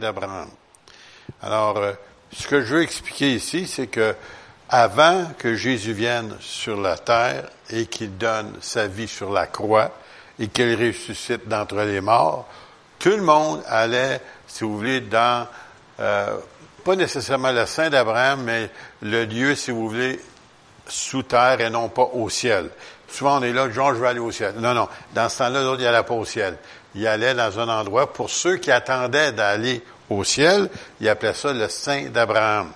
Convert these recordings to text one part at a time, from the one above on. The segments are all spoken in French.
d'Abraham. Alors, euh, ce que je veux expliquer ici, c'est que avant que Jésus vienne sur la terre et qu'il donne sa vie sur la croix et qu'il ressuscite d'entre les morts, tout le monde allait, si vous voulez, dans, euh, pas nécessairement le sein d'Abraham, mais le lieu, si vous voulez, sous terre et non pas au ciel. Souvent, on est là, genre, je vais aller au ciel. Non, non. Dans ce temps-là, l'autre, il n'allait pas au ciel. Il allait dans un endroit, pour ceux qui attendaient d'aller au ciel, il appelait ça le sein d'Abraham.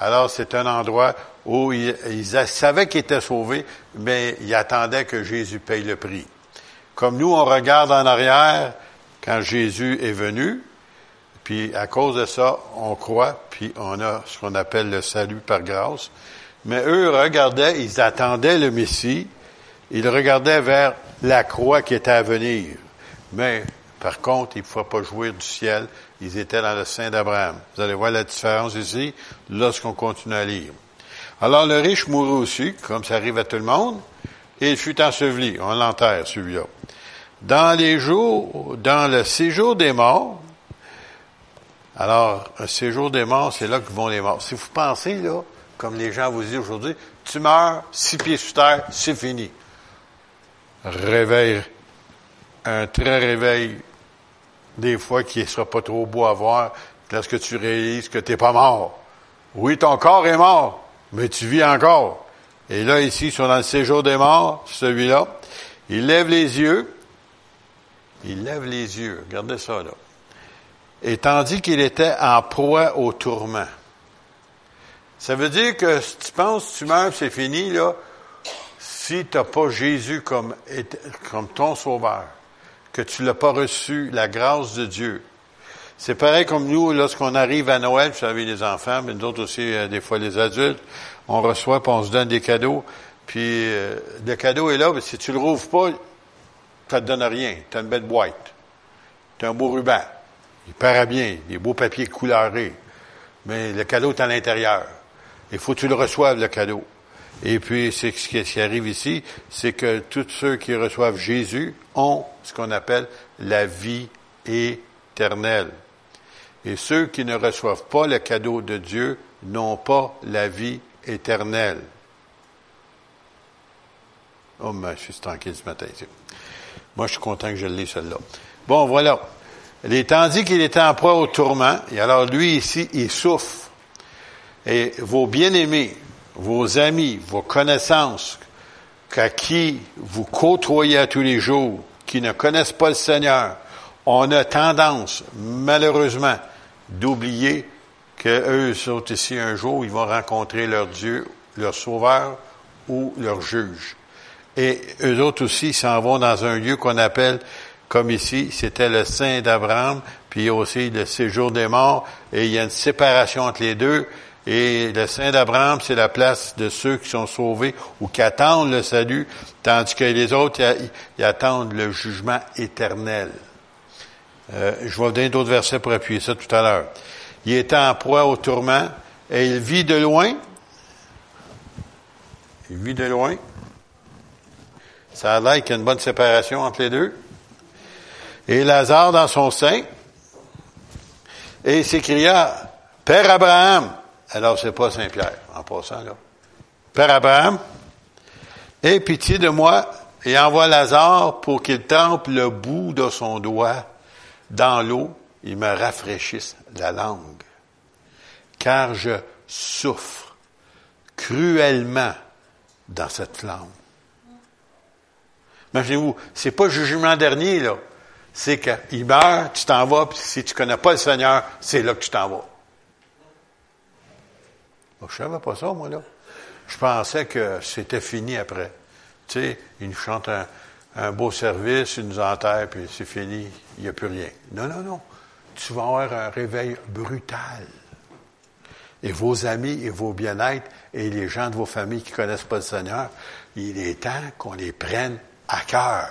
Alors, c'est un endroit où ils, savaient qu'ils étaient sauvés, mais ils attendaient que Jésus paye le prix. Comme nous, on regarde en arrière quand Jésus est venu, puis à cause de ça, on croit, puis on a ce qu'on appelle le salut par grâce. Mais eux regardaient, ils attendaient le Messie, ils regardaient vers la croix qui était à venir. Mais, par contre, ils ne pouvaient pas jouir du ciel, ils étaient dans le sein d'Abraham. Vous allez voir la différence ici lorsqu'on continue à lire. Alors le riche mourut aussi, comme ça arrive à tout le monde, et il fut enseveli. On l'enterre, celui-là. Dans les jours, dans le séjour des morts, alors, un séjour des morts, c'est là que vont les morts. Si vous pensez, là, comme les gens vous disent aujourd'hui, tu meurs, six pieds sous terre, c'est fini. Réveil, un très réveil, des fois qui ne sera pas trop beau à voir, lorsque tu réalises que tu n'es pas mort. Oui, ton corps est mort, mais tu vis encore. Et là, ici, ils sont dans le séjour des morts, celui-là. Il lève les yeux. Il lève les yeux. Regardez ça, là. Et tandis qu'il était en proie au tourment. Ça veut dire que si tu penses tu meurs, c'est fini, là, si tu n'as pas Jésus comme ton sauveur, que tu l'as pas reçu, la grâce de Dieu, c'est pareil comme nous, lorsqu'on arrive à Noël, vous savez, les enfants, mais d'autres aussi, euh, des fois les adultes, on reçoit, puis on se donne des cadeaux, puis euh, le cadeau est là, mais si tu le rouvres pas, ça te donne rien. Tu as une belle boîte. Tu as un beau ruban. Il paraît bien, des beaux papiers couleurés. Mais le cadeau est à l'intérieur. Il faut que tu le reçoives, le cadeau. Et puis, c'est ce qui arrive ici, c'est que tous ceux qui reçoivent Jésus ont ce qu'on appelle la vie éternelle. Et ceux qui ne reçoivent pas le cadeau de Dieu n'ont pas la vie éternelle. Oh, mais je suis tranquille ce matin. Moi, je suis content que je l'ai, celle-là. Bon, voilà. Il tandis qu'il était en proie au tourment, et alors lui ici, il souffre. Et vos bien-aimés, vos amis, vos connaissances, qu'à qui vous côtoyez à tous les jours, qui ne connaissent pas le Seigneur, on a tendance, malheureusement, d'oublier qu'eux sont ici un jour, ils vont rencontrer leur Dieu, leur Sauveur ou leur juge. Et eux autres aussi s'en vont dans un lieu qu'on appelle, comme ici, c'était le Saint d'Abraham, puis aussi le séjour des morts, et il y a une séparation entre les deux. Et le Saint d'Abraham, c'est la place de ceux qui sont sauvés ou qui attendent le salut, tandis que les autres, ils, attendent le jugement éternel. Euh, je vais vous donner d'autres versets pour appuyer ça tout à l'heure. Il était en proie au tourment et il vit de loin. Il vit de loin. Ça a l'air qu'il y a une bonne séparation entre les deux. Et Lazare dans son sein. Et il s'écria, Père Abraham. Alors c'est pas Saint-Pierre, en passant là. Père Abraham, aie pitié de moi et envoie Lazare pour qu'il trempe le bout de son doigt dans l'eau, il me rafraîchisse la langue. Car je souffre cruellement dans cette flamme. Imaginez-vous, c'est pas le jugement dernier, là. C'est qu'il meurt, tu t'en vas, puis si tu connais pas le Seigneur, c'est là que tu t'en vas. Je je savais pas ça, moi, là. Je pensais que c'était fini après. Tu sais, il nous chante un, beau service, il nous enterre, puis c'est fini, il n'y a plus rien. Non, non, non. Tu vas avoir un réveil brutal. Et vos amis et vos bien-être et les gens de vos familles qui connaissent pas le Seigneur, il est temps qu'on les prenne à cœur.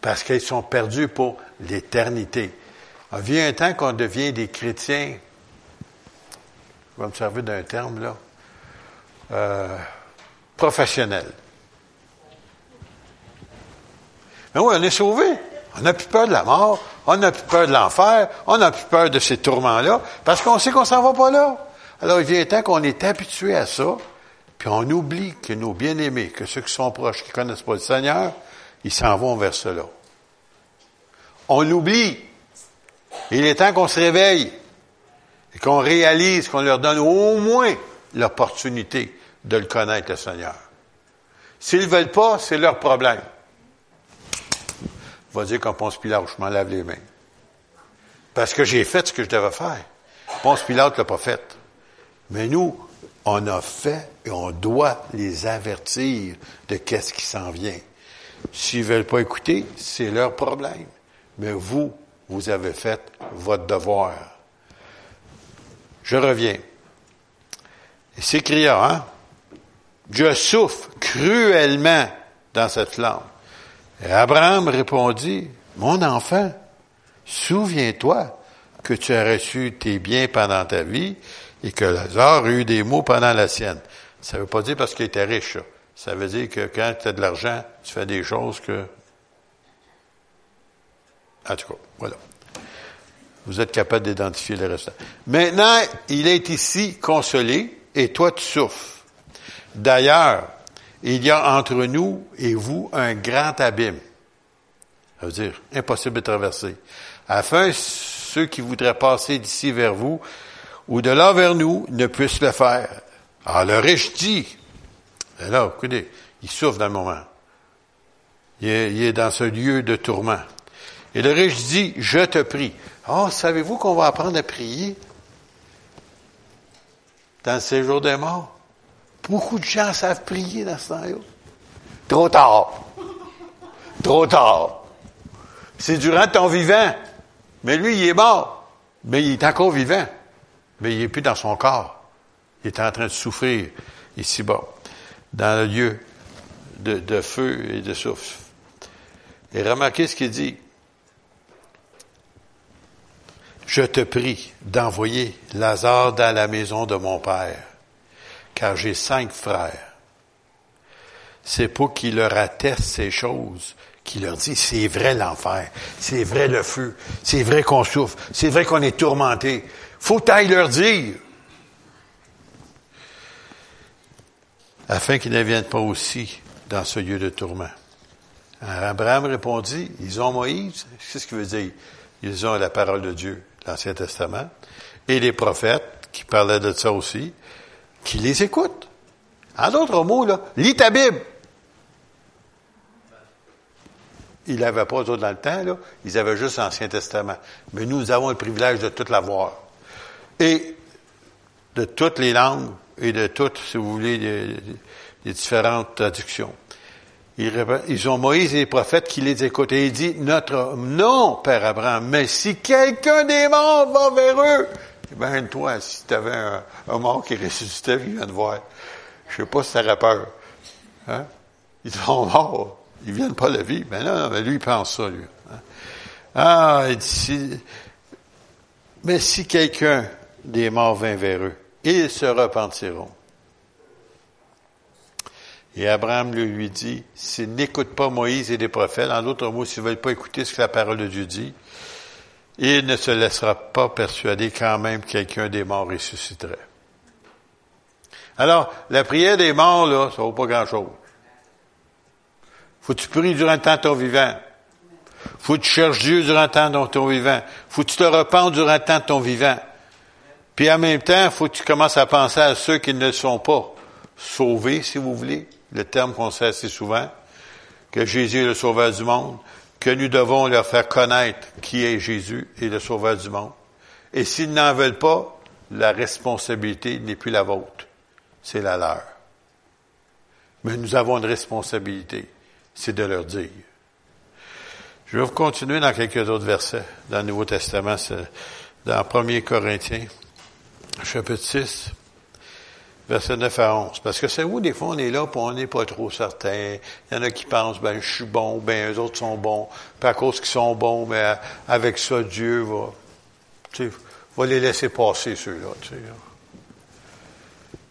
Parce qu'ils sont perdus pour l'éternité. Il vient un temps qu'on devient des chrétiens, je vais me servir d'un terme là, euh, professionnels. Mais oui, on est sauvés. On n'a plus peur de la mort, on n'a plus peur de l'enfer, on n'a plus peur de ces tourments-là, parce qu'on sait qu'on s'en va pas là. Alors il vient temps qu'on est habitué à ça, puis on oublie que nos bien-aimés, que ceux qui sont proches, qui connaissent pas le Seigneur, ils s'en vont vers cela. On l'oublie. Il est temps qu'on se réveille qu'on réalise qu'on leur donne au moins l'opportunité de le connaître, le Seigneur. S'ils ne veulent pas, c'est leur problème. Va dire qu'on Ponce Pilate, je m'en lave les mains. Parce que j'ai fait ce que je devais faire. Ponce Pilate l'a pas fait. Mais nous, on a fait et on doit les avertir de qu'est-ce qui s'en vient. S'ils veulent pas écouter, c'est leur problème. Mais vous, vous avez fait votre devoir. Je reviens. Et s'écria, hein? Je souffre cruellement dans cette flamme. Et Abraham répondit, Mon enfant, souviens-toi que tu as reçu tes biens pendant ta vie et que Lazare a eu des maux pendant la sienne. Ça ne veut pas dire parce qu'il était riche. Ça. ça veut dire que quand tu as de l'argent, tu fais des choses que... En tout cas, voilà. Vous êtes capable d'identifier le reste. Maintenant, il est ici consolé et toi tu souffres. D'ailleurs, il y a entre nous et vous un grand abîme. Ça veut dire impossible de traverser. Afin ceux qui voudraient passer d'ici vers vous ou de là vers nous ne puissent le faire. Alors le riche dit, là, écoutez, il souffre dans le moment. Il est, il est dans ce lieu de tourment. Et le riche dit, je te prie. Oh, savez-vous qu'on va apprendre à prier dans le séjour des morts? Beaucoup de gens savent prier dans ce temps-là. Trop tard. Trop tard. C'est durant ton vivant. Mais lui, il est mort. Mais il est encore vivant mais il n'est plus dans son corps. Il est en train de souffrir ici-bas, dans le lieu de, feu et de souffle. Et remarquez ce qu'il dit. Je te prie d'envoyer Lazare dans la maison de mon père, car j'ai cinq frères. C'est pour qu'il leur atteste ces choses, qu'il leur dit, c'est vrai l'enfer, c'est vrai le feu, c'est vrai qu'on souffre, c'est vrai qu'on est tourmenté, faut aille leur dire. Afin qu'ils ne viennent pas aussi dans ce lieu de tourment. Abraham répondit, ils ont Moïse. Qu'est-ce qu'il veut dire? Ils ont la parole de Dieu, l'Ancien Testament, et les prophètes qui parlaient de ça aussi, qui les écoutent. En d'autres mots, là, lis ta Bible. Ils n'avaient pas autres dans le temps, là. Ils avaient juste l'Ancien Testament. Mais nous avons le privilège de tout l'avoir et de toutes les langues et de toutes, si vous voulez, les, différentes traductions. Ils, ont Moïse et les prophètes qui les écoutent. Et il dit, notre, non, Père Abraham, mais si quelqu'un des morts va vers eux, eh ben, toi, si tu avais un, mort qui ressuscitait, il vient te voir. Je sais pas si tu aurais peur. Hein? Ils sont morts. Ils viennent pas la vie. Ben non, mais lui, il pense ça, lui. Hein? Ah, il dit, mais si quelqu'un des morts vint vers eux. Ils se repentiront. Et Abraham lui dit, s'ils n'écoutent pas Moïse et les prophètes, en d'autres mots, s'ils ne veulent pas écouter ce que la parole de Dieu dit, il ne se laissera pas persuader quand même quelqu'un des morts ressusciterait. Alors, la prière des morts, là, ça vaut pas grand-chose. Faut tu pries durant le temps de ton vivant. Faut tu cherches Dieu durant le temps de ton vivant. Faut tu te repentes durant le temps de ton vivant. Puis en même temps, faut tu commences à penser à ceux qui ne sont pas sauvés, si vous voulez, le terme qu'on sait assez souvent, que Jésus est le sauveur du monde, que nous devons leur faire connaître qui est Jésus et le sauveur du monde. Et s'ils n'en veulent pas, la responsabilité n'est plus la vôtre, c'est la leur. Mais nous avons une responsabilité, c'est de leur dire. Je vais vous continuer dans quelques autres versets dans le Nouveau Testament, dans 1 Corinthiens chapitre 6, verset 9 à 11. Parce que c'est où, des fois, on est là, puis on n'est pas trop certain. Il y en a qui pensent, ben, je suis bon, ben, eux autres sont bons. Puis à cause qu'ils sont bons, ben, avec ça, Dieu va, tu sais, va les laisser passer, ceux-là.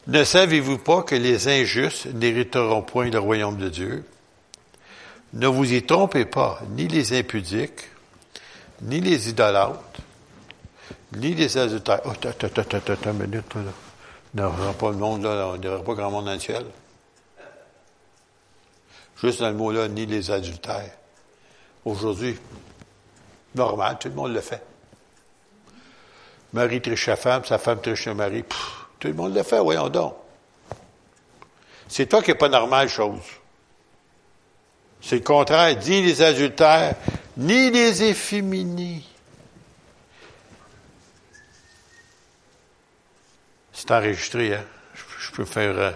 Ne savez-vous pas que les injustes n'hériteront point le royaume de Dieu? Ne vous y trompez pas, ni les impudiques, ni les idolâtres, ni les adultères. Oh, attends, attends, attends, attends, minute, là. Il n'y aura pas le monde, là, il n'y pas grand monde dans le ciel. Juste dans le mot-là, ni les adultères. Aujourd'hui, normal, tout le monde le fait. Marie triche sa femme, sa femme triche son mari. tout le monde le fait, voyons donc. C'est toi qui n'es pas normal, chose. C'est le contraire. Ni les adultères, ni les efféminés. C'est enregistré, hein? Je, peux faire, euh,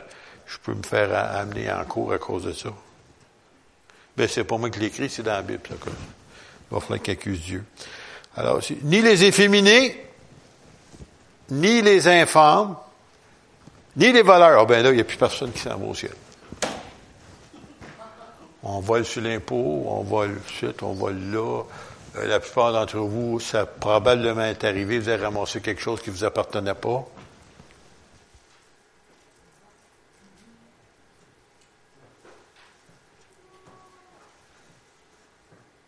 je peux me faire amener en cours à cause de ça. Ben, c'est pas moi qui l'écris, c'est dans la Bible, ça. Il va falloir qu'il accuse Dieu. Alors, ni les efféminés, ni les infâmes, ni les voleurs. Ah ben là, il n'y a plus personne qui s'en va au ciel. On vole sur l'impôt, on vole suite, on vole là. Euh, la plupart d'entre vous, ça probablement est arrivé, vous avez ramassé quelque chose qui ne vous appartenait pas.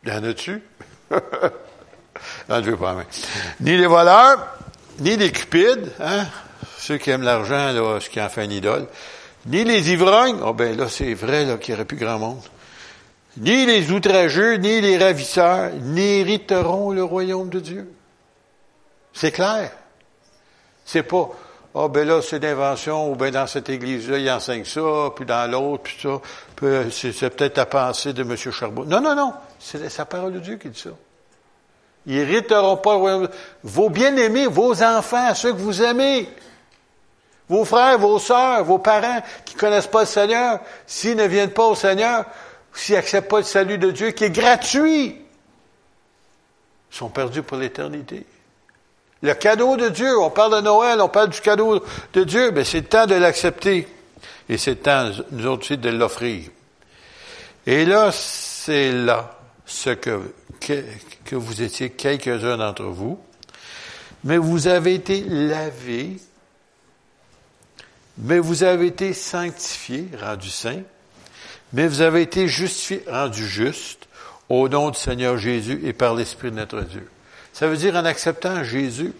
Il y en a-tu? non, veux pas. Ni les voleurs, ni les cupides, hein? ceux qui aiment l'argent, là, ce qui en fait une idole, ni les ivrognes, oh ben là, c'est vrai là, qu'il n'y aurait plus grand monde, ni les outrageux, ni les ravisseurs, n'hériteront le royaume de Dieu. C'est clair. C'est pas, oh ben là, c'est d'invention, ou ben dans cette église-là, il enseigne ça, puis dans l'autre, puis ça, c'est peut-être la pensée de M. Charbonneau. Non, non, non, c'est sa parole de Dieu qui dit ça. Ils n'hériteront pas. Vos bien-aimés, vos enfants, ceux que vous aimez, vos frères, vos sœurs, vos parents qui connaissent pas le Seigneur, s'ils ne viennent pas au Seigneur, s'ils n'acceptent pas le salut de Dieu qui est gratuit, sont perdus pour l'éternité. Le cadeau de Dieu, on parle de Noël, on parle du cadeau de Dieu, mais c'est le temps de l'accepter. Et c'est le temps, nous autres aussi, de l'offrir. Et là, c'est là ce que, que, vous étiez quelques-uns d'entre vous, mais vous avez été lavés, mais vous avez été sanctifiés, rendus saints, mais vous avez été justifiés, rendus justes, au nom du Seigneur Jésus et par l'Esprit de notre Dieu. Ça veut dire en acceptant Jésus,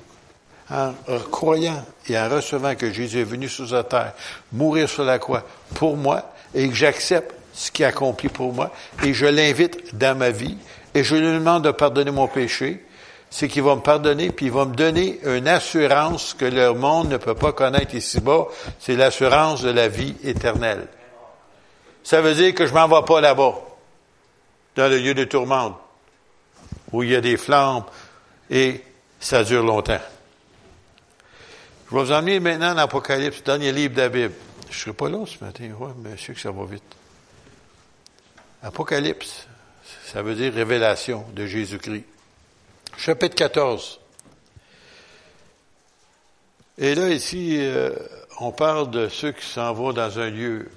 en croyant et en recevant que Jésus est venu sur la terre, mourir sur la croix pour moi, et que j'accepte ce qui est accompli pour moi, et je l'invite dans ma vie, et je lui demande de pardonner mon péché, c'est qu'il va me pardonner, puis il va me donner une assurance que le monde ne peut pas connaître ici-bas, c'est l'assurance de la vie éternelle. Ça veut dire que je m'en vais pas là-bas, dans le lieu de tourmente, où il y a des flammes et ça dure longtemps. Je vais vous emmener maintenant dans l'Apocalypse, dernier livre de la Bible. Je ne serai pas là ce matin, ouais, mais je sais que ça va vite. Apocalypse, ça veut dire révélation de Jésus-Christ. Chapitre 14. Et là, ici, euh, on parle de ceux qui s'en vont dans un lieu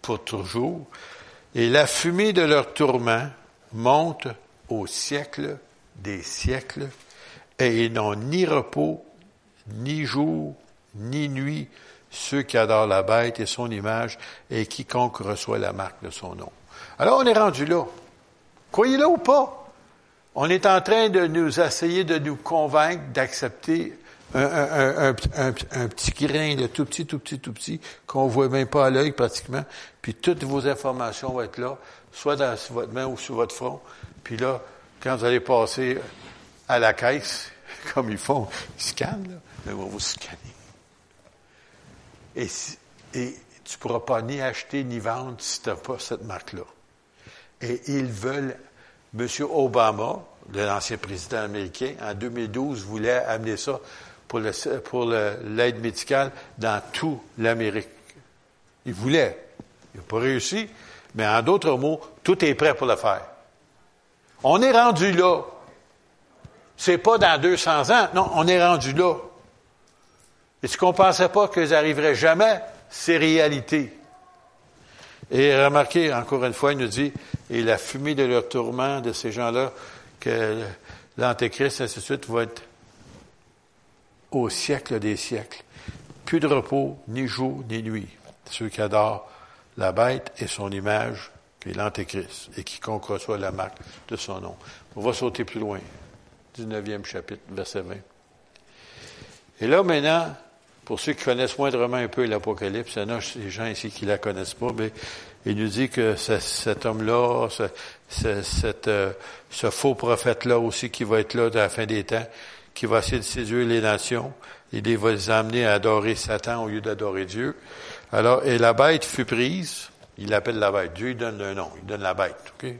pour toujours. Et la fumée de leur tourment monte au siècle des siècles, et ils n'ont ni repos, ni jour, ni nuit, ceux qui adorent la bête et son image, et quiconque reçoit la marque de son nom. Alors on est rendu là. Croyez-le ou pas, on est en train de nous essayer de nous convaincre d'accepter un, petit grain de tout petit, tout petit, tout petit, qu'on voit même pas à l'œil pratiquement, puis toutes vos informations vont être là, soit dans votre main ou sur votre front. Puis là, quand vous allez passer à la caisse, comme ils font, ils scannent, là, ils vont vous scanner. Et, et tu ne pourras pas ni acheter ni vendre si tu n'as pas cette marque-là. Et ils veulent, M. Obama, l'ancien président américain, en 2012, voulait amener ça pour, le, pour l'aide médicale dans toute l'Amérique. Il voulait. Il n'a pas réussi, mais en d'autres mots, tout est prêt pour le faire. On est rendu là. C'est pas dans 200 ans. Non, on est rendu là. Et ce qu'on pensait pas qu'ils arriveraient jamais, c'est réalité. Et remarquez, encore une fois, il nous dit, et la fumée de leur tourment de ces gens-là, que l'Antéchrist, ainsi de suite, va être au siècle des siècles. Plus de repos, ni jour, ni nuit. Ceux qui adorent la bête et son image qui l'Antéchrist, et quiconque reçoit la marque de son nom. On va sauter plus loin. 19e chapitre, verset 20. Et là, maintenant, pour ceux qui connaissent moindrement un peu l'Apocalypse, il y en a des gens ici qui la connaissent pas, mais il nous dit que cet homme-là, ce, euh, ce faux prophète-là aussi qui va être là dans la fin des temps, qui va essayer de séduire les nations, il va les amener à adorer Satan au lieu d'adorer Dieu. Alors, et la bête fut prise, il l'appelle la bête, Dieu lui donne un nom, il donne la bête, ok?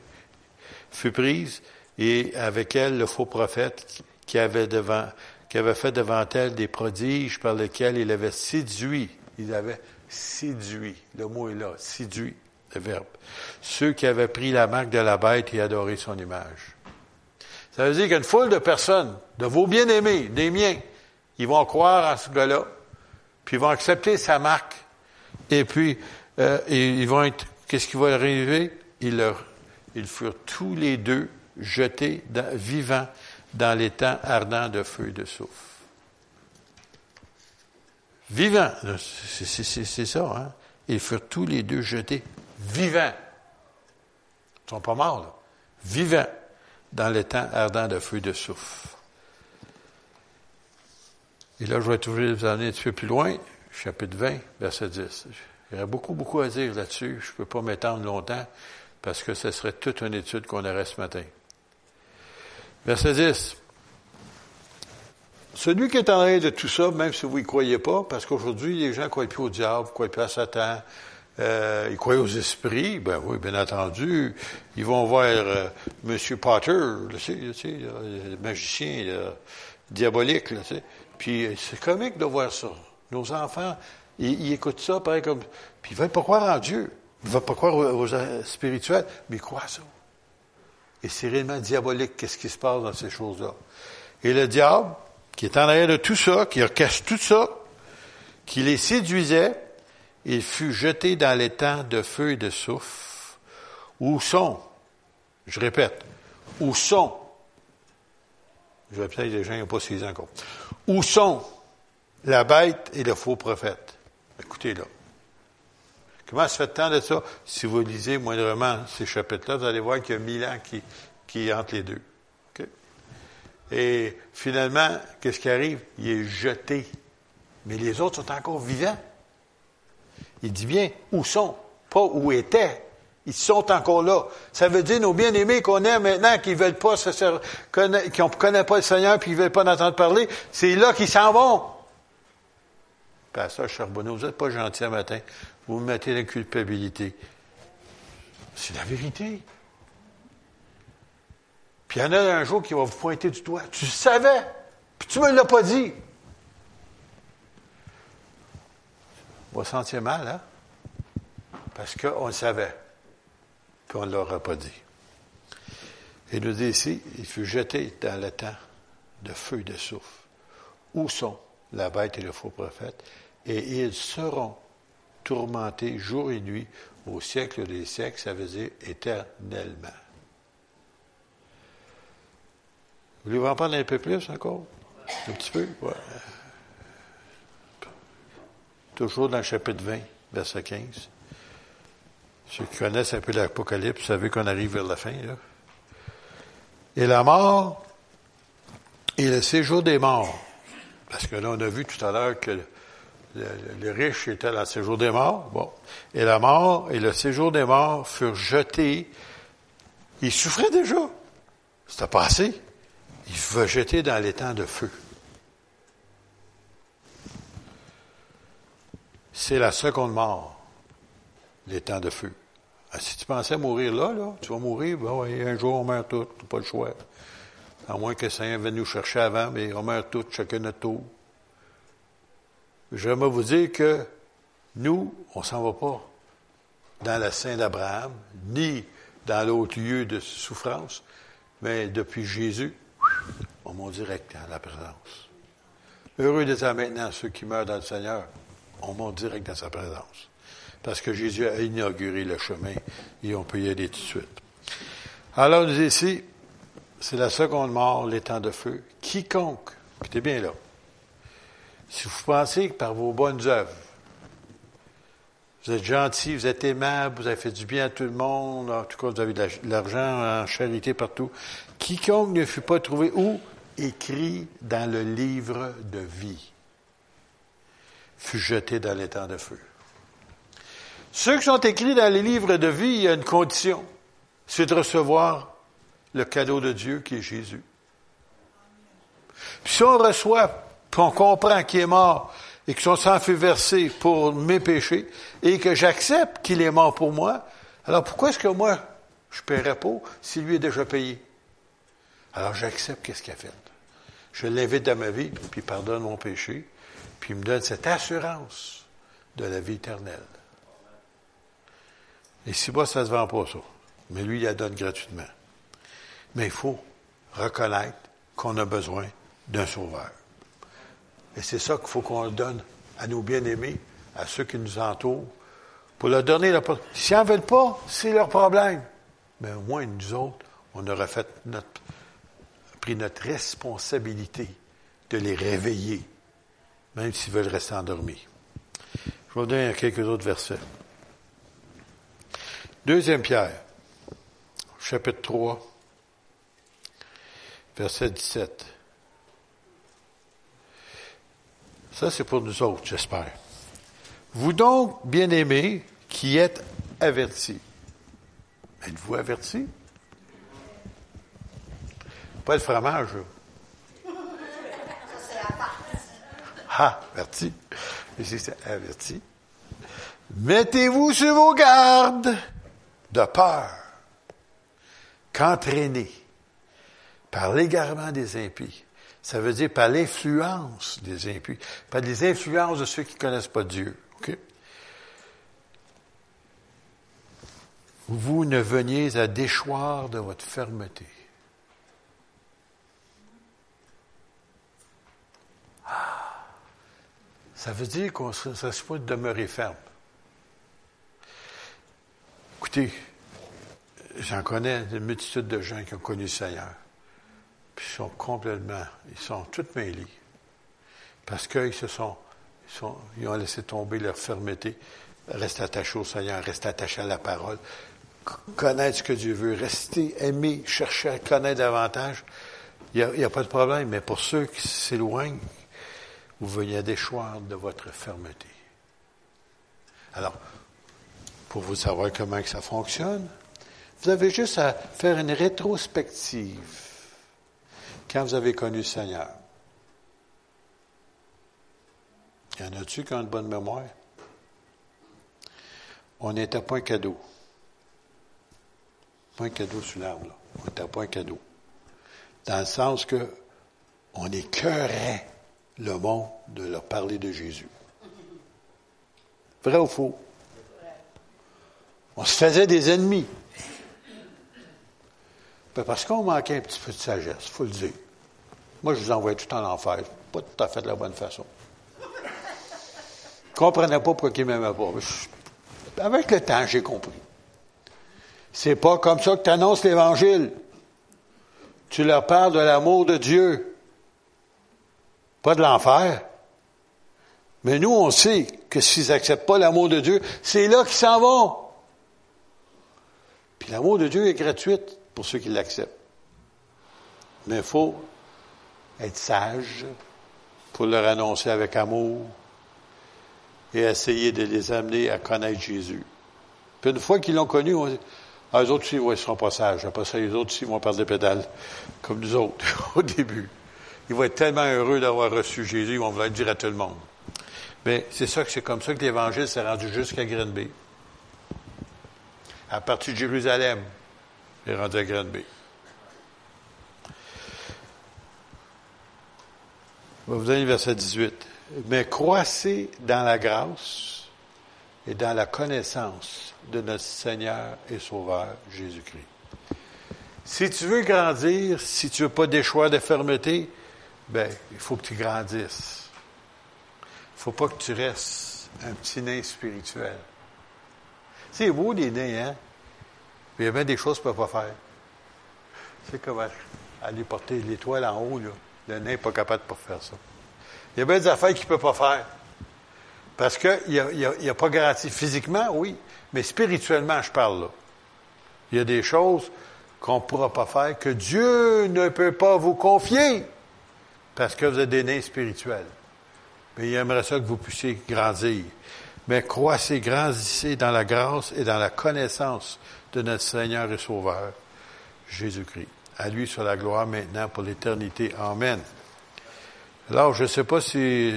Fut prise, et avec elle le faux prophète qui avait devant, qui avait fait devant elle des prodiges par lesquels il avait séduit, il avait séduit, le mot est là, séduit, le verbe, ceux qui avaient pris la marque de la bête et adoré son image. Ça veut dire qu'une foule de personnes, de vos bien-aimés, des miens, ils vont croire à ce gars-là, puis ils vont accepter sa marque, et puis euh, ils vont être, qu'est-ce qui va arriver? Ils, leur, ils furent tous les deux jetés vivants dans les temps ardents de feu et de souffle. Vivants, c'est ça, hein? Ils furent tous les deux jetés vivants. Ils sont pas morts, là. Vivants dans les temps ardents de feu et de souffle. Et là, je vais toujours vous amener un petit peu plus loin, chapitre 20, verset 10. Il y aurait beaucoup, beaucoup à dire là-dessus. Je ne peux pas m'étendre longtemps parce que ce serait toute une étude qu'on aurait ce matin. Verset 10. Celui qui est en train de tout ça, même si vous n'y croyez pas, parce qu'aujourd'hui, les gens ne croient plus au diable, ne croient plus à Satan, euh, ils croient aux esprits, ben oui, bien entendu. Ils vont voir euh, M. Potter, le magicien diabolique, là, tu sais. Puis c'est comique de voir ça. Nos enfants, ils, écoutent ça, pareil comme. Puis ils veulent pas croire en Dieu. Ils veulent pas croire aux, spirituels, mais ils croient à ça. Et c'est réellement diabolique qu'est-ce qui se passe dans ces choses-là. Et le diable, qui est en arrière de tout ça, qui cache tout ça, qui les séduisait, il fut jeté dans les temps de feu et de souffle, où sont, je répète, où sont, je vais peut-être les gens n'ont pas saisi encore, où sont la bête et le faux prophète? Écoutez là. Comment se fait temps de ça? Si vous lisez moindrement ces chapitres-là, vous allez voir qu'il y a mille ans qui, qui entre les deux. Et finalement, qu'est-ce qui arrive? Il est jeté. Mais les autres sont encore vivants. Il dit bien, où sont? Pas où étaient. Ils sont encore là. Ça veut dire nos bien-aimés qu'on aime maintenant, qui veulent pas se qui ne connaissent pas le Seigneur, puis qui veulent pas en entendre parler, c'est là qu'ils s'en vont. Pasteur Charbonneau, vous n'êtes pas gentil un matin. Vous me mettez la culpabilité. C'est la vérité. Puis il y en a un jour qui va vous pointer du doigt. Tu savais, puis tu me l'as pas dit. On va sentir mal, hein? Parce qu'on le savait, puis on ne l'aura pas dit. Il nous dit ici, il fut jeté dans le temps de feu et de souffle. Où sont la bête et le faux prophète? Et ils seront tourmentés jour et nuit au siècle des siècles, ça veut dire éternellement. Voulez-vous en parler un peu plus encore? Un petit peu? Toujours dans le chapitre 20, verset 15. Ceux qui connaissent un peu l'Apocalypse, vous savez qu'on arrive vers la fin. Là. Et la mort et le séjour des morts. Parce que là, on a vu tout à l'heure que les riches étaient dans le séjour des morts. Bon. Et la mort et le séjour des morts furent jetés. Ils souffraient déjà. C'était passé. Ils furent jetés dans temps de feu. C'est la seconde mort, temps de feu. Ah, si tu pensais mourir là, tu vas mourir, ben un jour on meurt tous, pas le choix. À moins que le Seigneur vienne nous chercher avant, mais on meurt tous, chacun notre tour. J'aimerais vous dire que nous, on s'en va pas dans la Saint d'Abraham, ni dans l'autre lieu de souffrance, mais depuis Jésus, on monte direct dans la présence. Heureux d'être maintenant ceux qui meurent dans le Seigneur, on monte direct dans sa présence. Parce que Jésus a inauguré le chemin et on peut y aller tout de suite. Alors, ici, c'est la seconde mort, les temps de feu. Quiconque, écoutez bien là, si vous pensez que par vos bonnes œuvres, Vous êtes gentil, vous êtes aimable, vous avez fait du bien à tout le monde. En tout cas, vous avez de l'argent en charité partout. Quiconque ne fut pas trouvé où? Écrit dans le livre de vie fut jeté dans l'étang de feu. Ceux qui sont écrits dans les livres de vie, il y a une condition, c'est de recevoir le cadeau de Dieu qui est Jésus. Puis si on reçoit, puis on comprend qu'il est mort et que son sang fut versé pour mes péchés et que j'accepte qu'il est mort pour moi, alors pourquoi est-ce que moi, je ne paierais pas si lui est déjà payé? Alors j'accepte qu'est-ce qu'il a fait. Je l'invite dans ma vie, puis pardonne mon péché, puis il me donne cette assurance de la vie éternelle. Et si moi, ça ne se vend pas, ça. Mais lui, il la donne gratuitement. Mais il faut reconnaître qu'on a besoin d'un sauveur. Et c'est ça qu'il faut qu'on donne à nos bien-aimés, à ceux qui nous entourent, pour leur donner la S'ils n'en veulent pas, c'est leur problème. Mais au moins, nous autres, on aura fait notre, pris notre responsabilité de les réveiller, même s'ils veulent rester endormis. Je vais vous donner quelques autres versets. Deuxième Pierre, chapitre 3, verset 17. Ça, c'est pour nous autres, j'espère. Vous donc, bien-aimés, qui êtes avertis. Êtes-vous avertis? Pas le fromage. Ah, averti. Averti. Mettez-vous sur vos gardes de peur qu'entraîné par l'égarement des impies. Ça veut dire par l'influence des impies, par les influences de ceux qui ne connaissent pas Dieu. Vous ne veniez à déchoir de votre fermeté. Ah! ça veut dire qu'on ne serait pas demeurer ferme. Écoutez, j'en connais une multitude de gens qui ont connu le Seigneur. Puis ils sont complètement, ils sont toutes mêlés. Parce qu'ils se sont, ils, sont, ils ont laissé tomber leur fermeté. Rester attachés au Seigneur, rester attachés à la parole, connaître ce que Dieu veut, rester, aimer, chercher à connaître davantage. Il n'y a, a, pas de problème, mais pour ceux qui s'éloignent, vous venez à déchoir de votre fermeté. Alors, pour vous savoir comment que ça fonctionne. Vous avez juste à faire une rétrospective quand vous avez connu le Seigneur. Y en a-tu qui ont une bonne mémoire? On n'était pas un cadeau. Pas un cadeau sur l'arbre, là. On n'était pas un cadeau. Dans le sens que on écœurait le monde de leur parler de Jésus. Vrai ou faux? On se faisait des ennemis. Ben, parce qu'on manquait un petit peu de sagesse, il faut le dire. Moi, je vous envoyais tout en enfer. Pas tout à fait de la bonne façon. Je ne comprenais pas pourquoi ils ne m'aimaient pas. Avec le temps, j'ai compris. C'est pas comme ça que tu annonces l'Évangile. Tu leur parles de l'amour de Dieu, pas de l'enfer. Mais nous, on sait que s'ils n'acceptent pas l'amour de Dieu, c'est là qu'ils s'en vont. Puis l'amour de Dieu est gratuit pour ceux qui l'acceptent. Mais il faut être sage pour leur annoncer avec amour et essayer de les amener à connaître Jésus. Puis une fois qu'ils l'ont connu, on dit, ah, eux autres aussi, ils seront pas sages. Après ça, les autres aussi vont perdre des pédales, comme nous autres, au début. Ils vont être tellement heureux d'avoir reçu Jésus, ils vont vouloir le dire à tout le monde. Mais c'est ça que c'est comme ça que l'Évangile s'est rendu jusqu'à Grenby à partir de Jérusalem. Est rendu à Granby. Je vais vous donner le verset 18. Mais croissez dans la grâce et dans la connaissance de notre Seigneur et Sauveur Jésus-Christ. Si tu veux grandir, si tu veux pas des choix de fermeté, ben, il faut que tu grandisses. Il faut pas que tu restes un petit nain spirituel. C'est beau des nains, hein? Il y a bien des choses qu'il ne peut pas faire. C'est comme aller porter l'étoile en haut, là. Le nain n'est pas capable de faire ça. Il y a bien des affaires qu'il ne peut pas faire. Parce qu'il n'y a, pas garantie. Physiquement, oui, mais spirituellement, je parle là. Il y a des choses qu'on ne pourra pas faire, que Dieu ne peut pas vous confier, parce que vous êtes des nés spirituels. Mais il aimerait ça que vous puissiez grandir. Mais croissez, grandissez dans la grâce et dans la connaissance de notre Seigneur et Sauveur, Jésus-Christ. À lui sur la gloire maintenant pour l'éternité. Amen. Alors, je ne sais pas si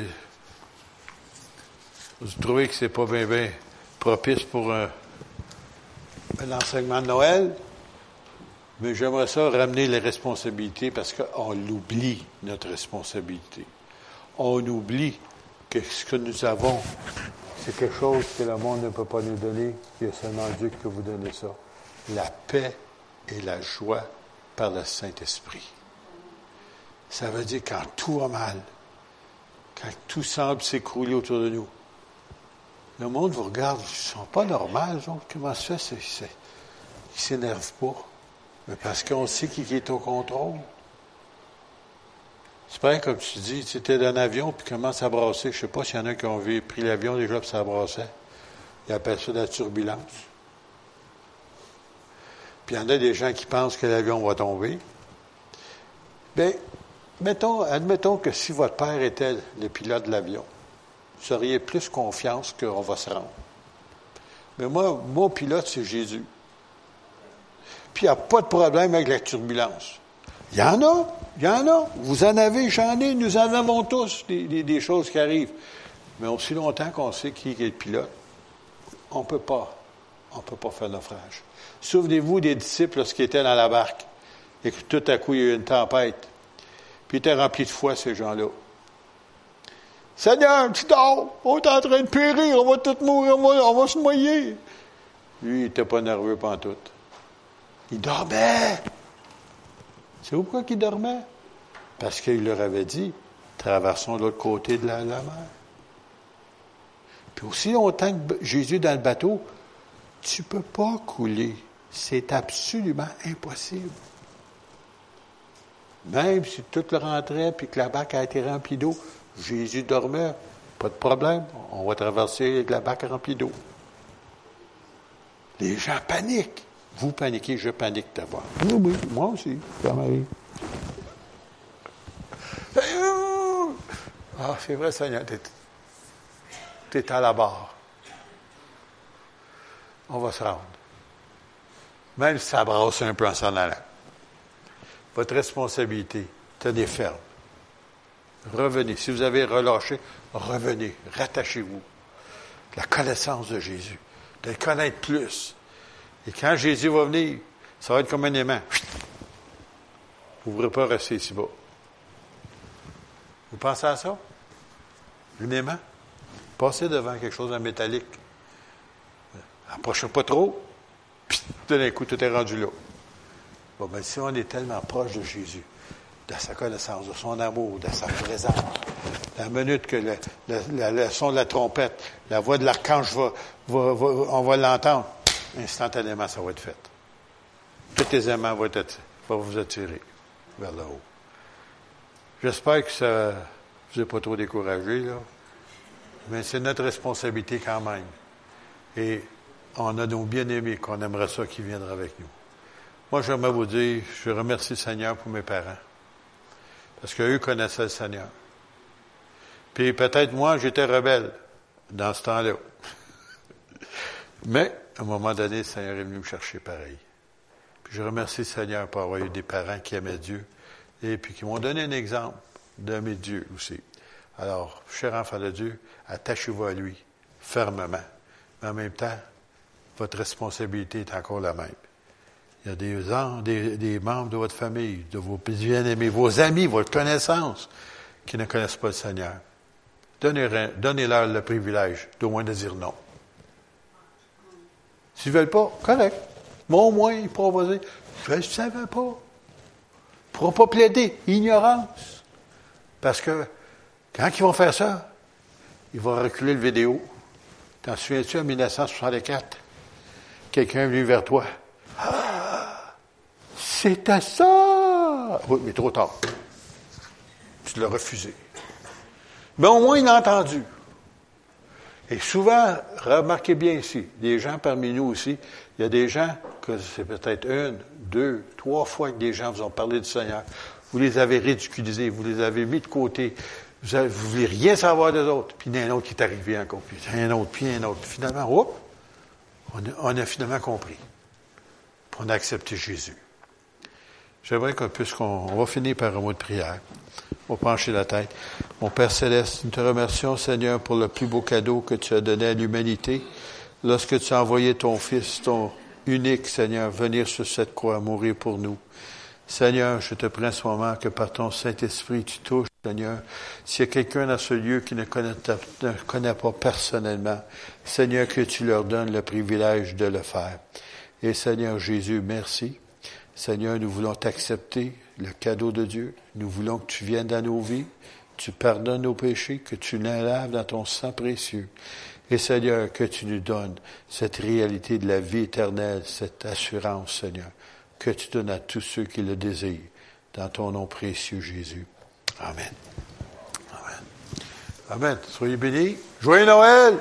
vous trouvez que c'est pas bien, bien propice pour un, un enseignement de Noël, mais j'aimerais ça ramener les responsabilités parce qu'on oublie notre responsabilité. On oublie que ce que nous avons, c'est quelque chose que le monde ne peut pas nous donner. Il y a seulement Dieu qui peut vous donner ça. La paix et la joie par le Saint-Esprit. Ça veut dire quand tout va mal, quand tout semble s'écrouler autour de nous, le monde vous regarde, ils ne sont pas normaux, comment ça se fait? Ils ne s'énervent pas. Mais parce qu'on sait qui est au contrôle. C'est pas comme tu dis, tu étais dans puis commence à brasser. Je sais pas s'il y en a qui ont pris l'avion déjà puis ça brassait. Ils appellent ça de la turbulence. Puis il y en a des gens qui pensent que l'avion va tomber. Bien, mettons, admettons que si votre père était le pilote de l'avion, vous auriez plus confiance qu'on va se rendre. Mais moi, mon pilote, c'est Jésus. Puis il n'y a pas de problème avec la turbulence. Il y en a, il y en a. Vous en avez, j'en ai, nous en avons tous des, choses qui arrivent. Mais aussi longtemps qu'on sait qui est le pilote, on ne peut pas, on peut pas faire naufrage. Souvenez-vous des disciples lorsqu'ils étaient dans la barque et que tout à coup il y a eu une tempête. Puis ils étaient remplis de foi, ces gens-là. Seigneur, tu dors, on est en train de périr, on va tout mourir, on va, se noyer. Lui, il n'était pas nerveux tout. Il dormait. C'est pourquoi il dormait? Parce qu'il leur avait dit, traversons l'autre côté de la, mer. Puis aussi longtemps que Jésus dans le bateau, tu ne peux pas couler. C'est absolument impossible. Même si tout le rentrait puis que la barque a été remplie d'eau, Jésus dormait. Pas de problème. On va traverser avec la barque remplie d'eau. Les gens paniquent. Vous paniquez, je panique d'abord. Oui, oui, moi aussi, ça m'arrive. Ah, c'est vrai, Seigneur, tu es, à la barre. On va se rendre. Même si ça brasse un peu en s'en allant. Votre responsabilité, tenez ferme. Revenez. Si vous avez relâché, revenez. Rattachez-vous. La connaissance de Jésus. De le connaître plus. Et quand Jésus va venir, ça va être comme un aimant. Vous ne pourrez pas rester ici bas. Vous pensez à ça? Un aimant? Passez devant quelque chose en métallique. Approchez pas trop. Puis, d'un coup, tout est rendu là. Bon, ben, si on est tellement proche de Jésus, de sa connaissance, de son amour, de sa présence, la minute que le, son de la trompette, la voix de l'archange va, on va l'entendre, instantanément, ça va être fait. Tous les aimants vont, vous attirer vers le haut. J'espère que ça vous a pas trop découragé, là. Mais c'est notre responsabilité quand même. Et on a nos bien-aimés qu'on aimerait ça qui viendraient avec nous. Moi, j'aimerais vous dire, je remercie le Seigneur pour mes parents. Parce qu'eux connaissaient le Seigneur. Puis peut-être moi, j'étais rebelle dans ce temps-là. Mais à un moment donné, le Seigneur est venu me chercher pareil. Puis je remercie le Seigneur pour avoir eu des parents qui aimaient Dieu et puis qui m'ont donné un exemple d'aimer Dieu aussi. Alors, cher enfant de Dieu, attachez-vous à lui fermement. Mais en même temps, votre responsabilité est encore la même. Il y a des, des, membres de votre famille, de vos bien-aimés, vos amis, votre connaissance, qui ne connaissent pas le Seigneur. Donnez-leur le privilège d'au moins de dire non. S'ils ne veulent pas, correct. Mais au moins, ils pourront dire, je ne savais pas. Ils pourront pas plaider ignorance. Parce que quand ils vont faire ça, ils vont reculer le vidéo. T'en souviens-tu en 1964? Quelqu'un est venu vers toi. Ah! C'était ça! Oui, mais trop tard. Tu l'as refusé. Mais au moins, il a entendu. Et souvent, remarquez bien ici, des gens parmi nous aussi, il y a des gens que c'est peut-être une, deux, trois fois que des gens vous ont parlé du Seigneur. Vous les avez ridiculisés, vous les avez mis de côté. Vous ne voulez rien savoir des autres. Puis il y en a un autre qui est arrivé encore. Puis un autre, puis un autre. finalement, a, on a finalement compris. on a accepté Jésus. J'aimerais qu'on puisse, qu'on va finir par un mot de prière. On va pencher la tête. Mon Père Céleste, nous te remercions, Seigneur, pour le plus beau cadeau que tu as donné à l'humanité lorsque tu as envoyé ton Fils, ton unique, Seigneur, venir sur cette croix, mourir pour nous. Seigneur, je te prie en ce moment que par ton Saint-Esprit, tu touches, Seigneur. S'il y a quelqu'un dans ce lieu qui ne connaît, ne connaît pas personnellement, Seigneur, que tu leur donnes le privilège de le faire. Et Seigneur Jésus, merci. Seigneur, nous voulons t'accepter, le cadeau de Dieu. Nous voulons que tu viennes dans nos vies, tu pardonnes nos péchés, que tu nous laves dans ton sang précieux. Et Seigneur, que tu nous donnes cette réalité de la vie éternelle, cette assurance, Seigneur, que tu donnes à tous ceux qui le désirent, dans ton nom précieux, Jésus. Amen. Amen. Amen. Soyez bénis. Joyeux Noël!